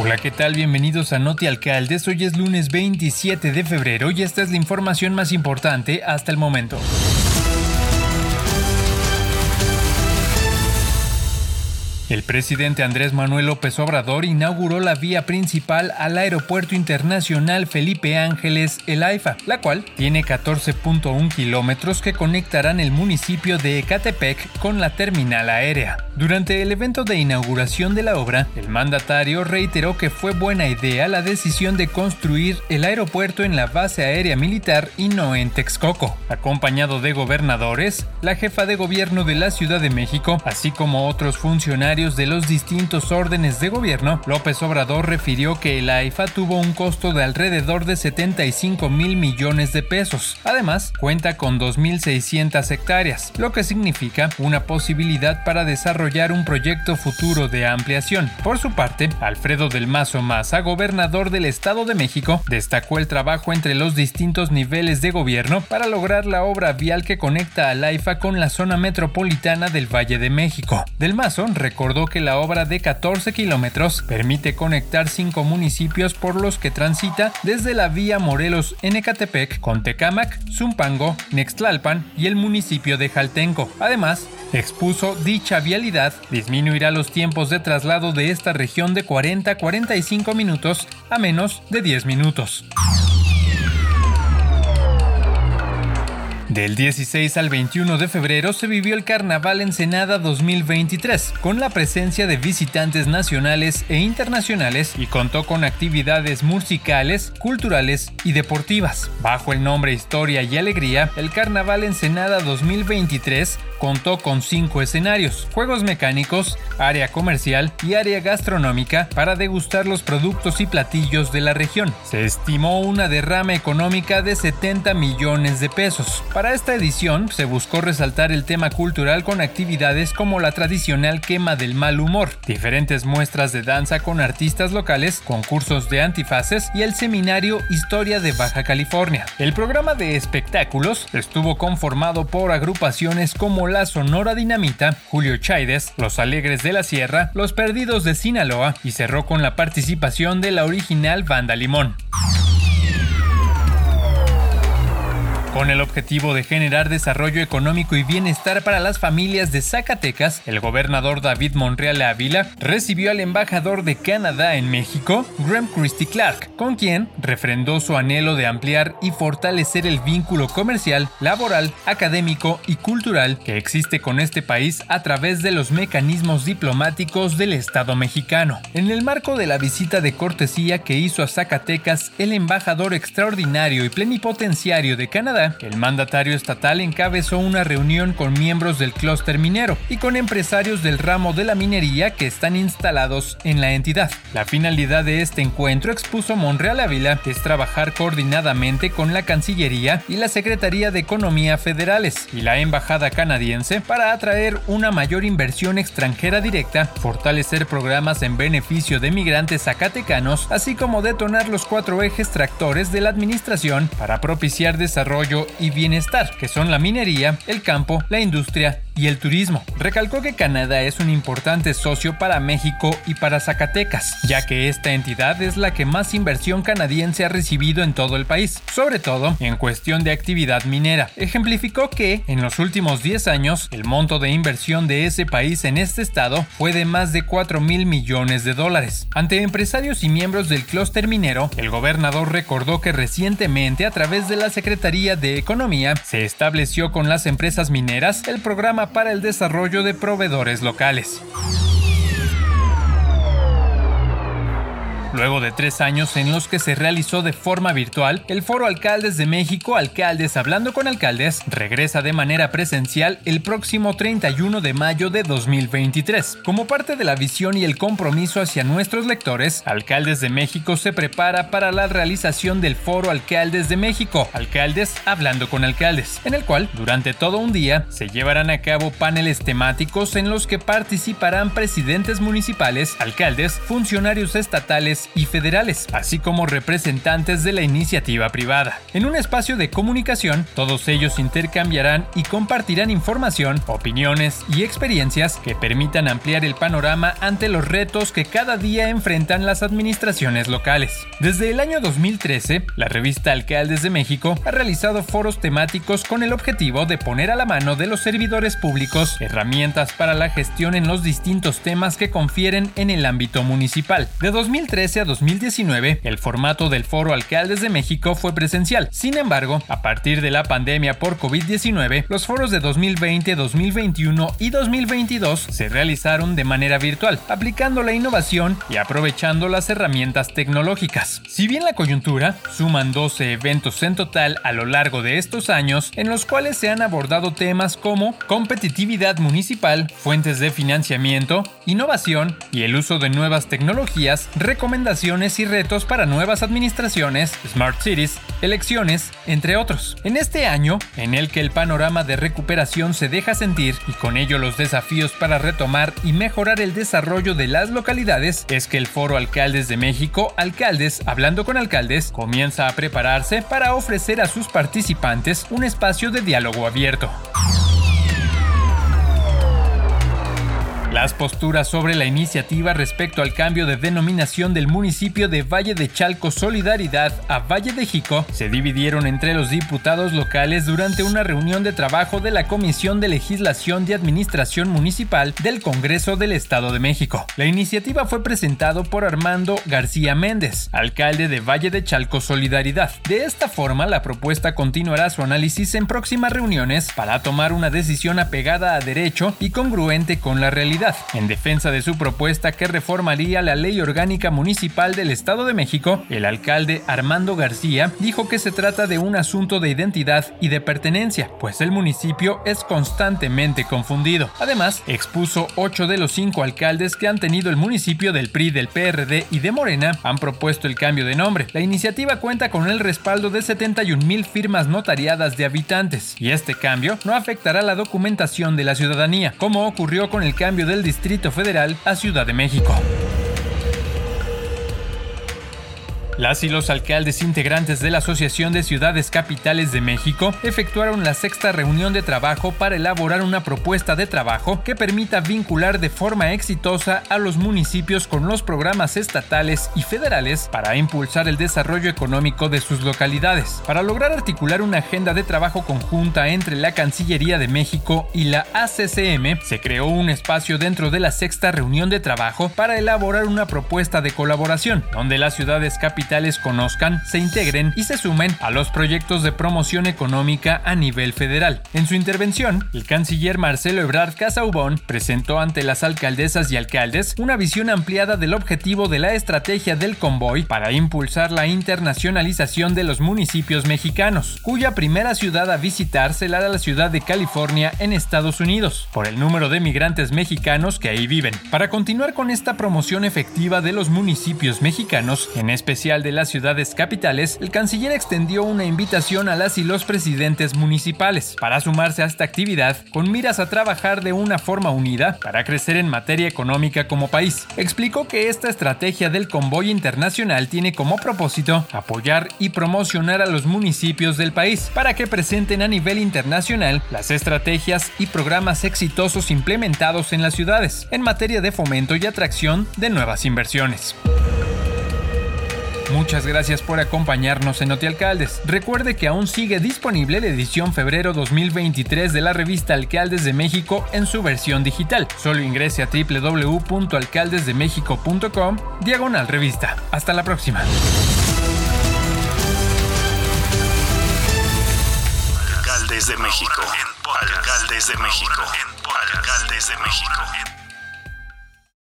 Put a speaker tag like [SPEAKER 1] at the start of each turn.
[SPEAKER 1] Hola, ¿qué tal? Bienvenidos a Noti Alcaldes. Hoy es lunes 27 de febrero y esta es la información más importante hasta el momento. El presidente Andrés Manuel López Obrador inauguró la vía principal al Aeropuerto Internacional Felipe Ángeles El AIFA, la cual tiene 14.1 kilómetros que conectarán el municipio de Ecatepec con la terminal aérea. Durante el evento de inauguración de la obra, el mandatario reiteró que fue buena idea la decisión de construir el aeropuerto en la base aérea militar y no en Texcoco. Acompañado de gobernadores, la jefa de gobierno de la Ciudad de México, así como otros funcionarios de los distintos órdenes de gobierno, López Obrador refirió que el AIFA tuvo un costo de alrededor de 75 mil millones de pesos. Además, cuenta con 2.600 hectáreas, lo que significa una posibilidad para desarrollar un proyecto futuro de ampliación. Por su parte, Alfredo del Mazo Maza, gobernador del Estado de México, destacó el trabajo entre los distintos niveles de gobierno para lograr la obra vial que conecta al AIFA con la zona metropolitana del Valle de México. Del Mazo recordó recordó que la obra de 14 kilómetros permite conectar cinco municipios por los que transita desde la vía Morelos en Ecatepec con Tecámac, Zumpango, Nextlalpan y el municipio de Jaltenco. Además, expuso dicha vialidad disminuirá los tiempos de traslado de esta región de 40 a 45 minutos a menos de 10 minutos. Del 16 al 21 de febrero se vivió el Carnaval Ensenada 2023, con la presencia de visitantes nacionales e internacionales y contó con actividades musicales, culturales y deportivas. Bajo el nombre Historia y Alegría, el Carnaval Ensenada 2023 contó con cinco escenarios, juegos mecánicos, área comercial y área gastronómica para degustar los productos y platillos de la región. Se estimó una derrama económica de 70 millones de pesos. Para esta edición se buscó resaltar el tema cultural con actividades como la tradicional quema del mal humor, diferentes muestras de danza con artistas locales, concursos de antifaces y el seminario Historia de Baja California. El programa de espectáculos estuvo conformado por agrupaciones como la Sonora Dinamita, Julio Chaides, Los Alegres de la Sierra, Los Perdidos de Sinaloa y cerró con la participación de la original Banda Limón. Con el objetivo de generar desarrollo económico y bienestar para las familias de Zacatecas, el gobernador David Monreal Ávila recibió al embajador de Canadá en México, Graham Christie Clark, con quien refrendó su anhelo de ampliar y fortalecer el vínculo comercial, laboral, académico y cultural que existe con este país a través de los mecanismos diplomáticos del Estado mexicano. En el marco de la visita de cortesía que hizo a Zacatecas el embajador extraordinario y plenipotenciario de Canadá, el mandatario estatal encabezó una reunión con miembros del clúster minero y con empresarios del ramo de la minería que están instalados en la entidad. La finalidad de este encuentro, expuso Monreal Ávila, es trabajar coordinadamente con la Cancillería y la Secretaría de Economía federales y la Embajada canadiense para atraer una mayor inversión extranjera directa, fortalecer programas en beneficio de migrantes zacatecanos, así como detonar los cuatro ejes tractores de la administración para propiciar desarrollo y bienestar, que son la minería, el campo, la industria y el turismo. Recalcó que Canadá es un importante socio para México y para Zacatecas, ya que esta entidad es la que más inversión canadiense ha recibido en todo el país, sobre todo en cuestión de actividad minera. Ejemplificó que, en los últimos 10 años, el monto de inversión de ese país en este estado fue de más de 4 mil millones de dólares. Ante empresarios y miembros del clúster minero, el gobernador recordó que recientemente, a través de la Secretaría de Economía, se estableció con las empresas mineras el programa para el desarrollo de proveedores locales. Luego de tres años en los que se realizó de forma virtual, el Foro Alcaldes de México, Alcaldes Hablando con Alcaldes, regresa de manera presencial el próximo 31 de mayo de 2023. Como parte de la visión y el compromiso hacia nuestros lectores, Alcaldes de México se prepara para la realización del Foro Alcaldes de México, Alcaldes Hablando con Alcaldes, en el cual, durante todo un día, se llevarán a cabo paneles temáticos en los que participarán presidentes municipales, alcaldes, funcionarios estatales, y federales, así como representantes de la iniciativa privada. En un espacio de comunicación, todos ellos intercambiarán y compartirán información, opiniones y experiencias que permitan ampliar el panorama ante los retos que cada día enfrentan las administraciones locales. Desde el año 2013, la revista Alcaldes de México ha realizado foros temáticos con el objetivo de poner a la mano de los servidores públicos herramientas para la gestión en los distintos temas que confieren en el ámbito municipal. De 2013 a 2019, el formato del Foro Alcaldes de México fue presencial. Sin embargo, a partir de la pandemia por COVID-19, los foros de 2020, 2021 y 2022 se realizaron de manera virtual, aplicando la innovación y aprovechando las herramientas tecnológicas. Si bien la coyuntura, suman 12 eventos en total a lo largo de estos años en los cuales se han abordado temas como competitividad municipal, fuentes de financiamiento, innovación y el uso de nuevas tecnologías, recomendaciones y retos para nuevas administraciones, smart cities, elecciones, entre otros. En este año, en el que el panorama de recuperación se deja sentir y con ello los desafíos para retomar y mejorar el desarrollo de las localidades, es que el Foro Alcaldes de México, Alcaldes Hablando con Alcaldes, comienza a prepararse para ofrecer a sus participantes un espacio de diálogo abierto. Las posturas sobre la iniciativa respecto al cambio de denominación del municipio de Valle de Chalco Solidaridad a Valle de Jico se dividieron entre los diputados locales durante una reunión de trabajo de la Comisión de Legislación de Administración Municipal del Congreso del Estado de México. La iniciativa fue presentado por Armando García Méndez, alcalde de Valle de Chalco Solidaridad. De esta forma, la propuesta continuará su análisis en próximas reuniones para tomar una decisión apegada a derecho y congruente con la realidad en defensa de su propuesta que reformaría la ley orgánica municipal del Estado de México, el alcalde Armando García dijo que se trata de un asunto de identidad y de pertenencia, pues el municipio es constantemente confundido. Además, expuso ocho de los cinco alcaldes que han tenido el municipio del PRI, del PRD y de Morena han propuesto el cambio de nombre. La iniciativa cuenta con el respaldo de 71 mil firmas notariadas de habitantes, y este cambio no afectará la documentación de la ciudadanía, como ocurrió con el cambio del Distrito Federal a Ciudad de México. Las y los alcaldes integrantes de la Asociación de Ciudades Capitales de México efectuaron la sexta reunión de trabajo para elaborar una propuesta de trabajo que permita vincular de forma exitosa a los municipios con los programas estatales y federales para impulsar el desarrollo económico de sus localidades. Para lograr articular una agenda de trabajo conjunta entre la Cancillería de México y la ACCM, se creó un espacio dentro de la sexta reunión de trabajo para elaborar una propuesta de colaboración, donde las ciudades capitales conozcan, se integren y se sumen a los proyectos de promoción económica a nivel federal. En su intervención, el canciller Marcelo Ebrard Casaubon presentó ante las alcaldesas y alcaldes una visión ampliada del objetivo de la estrategia del convoy para impulsar la internacionalización de los municipios mexicanos, cuya primera ciudad a visitar será la ciudad de California en Estados Unidos, por el número de migrantes mexicanos que ahí viven. Para continuar con esta promoción efectiva de los municipios mexicanos, en especial de las ciudades capitales, el canciller extendió una invitación a las y los presidentes municipales para sumarse a esta actividad con miras a trabajar de una forma unida para crecer en materia económica como país. Explicó que esta estrategia del convoy internacional tiene como propósito apoyar y promocionar a los municipios del país para que presenten a nivel internacional las estrategias y programas exitosos implementados en las ciudades en materia de fomento y atracción de nuevas inversiones. Muchas gracias por acompañarnos en Alcaldes. Recuerde que aún sigue disponible la edición febrero 2023 de la revista Alcaldes de México en su versión digital. Solo ingrese a www.alcaldesdemexico.com diagonal revista. Hasta la próxima.
[SPEAKER 2] Alcaldes de México. Alcaldes de México. Alcaldes de México.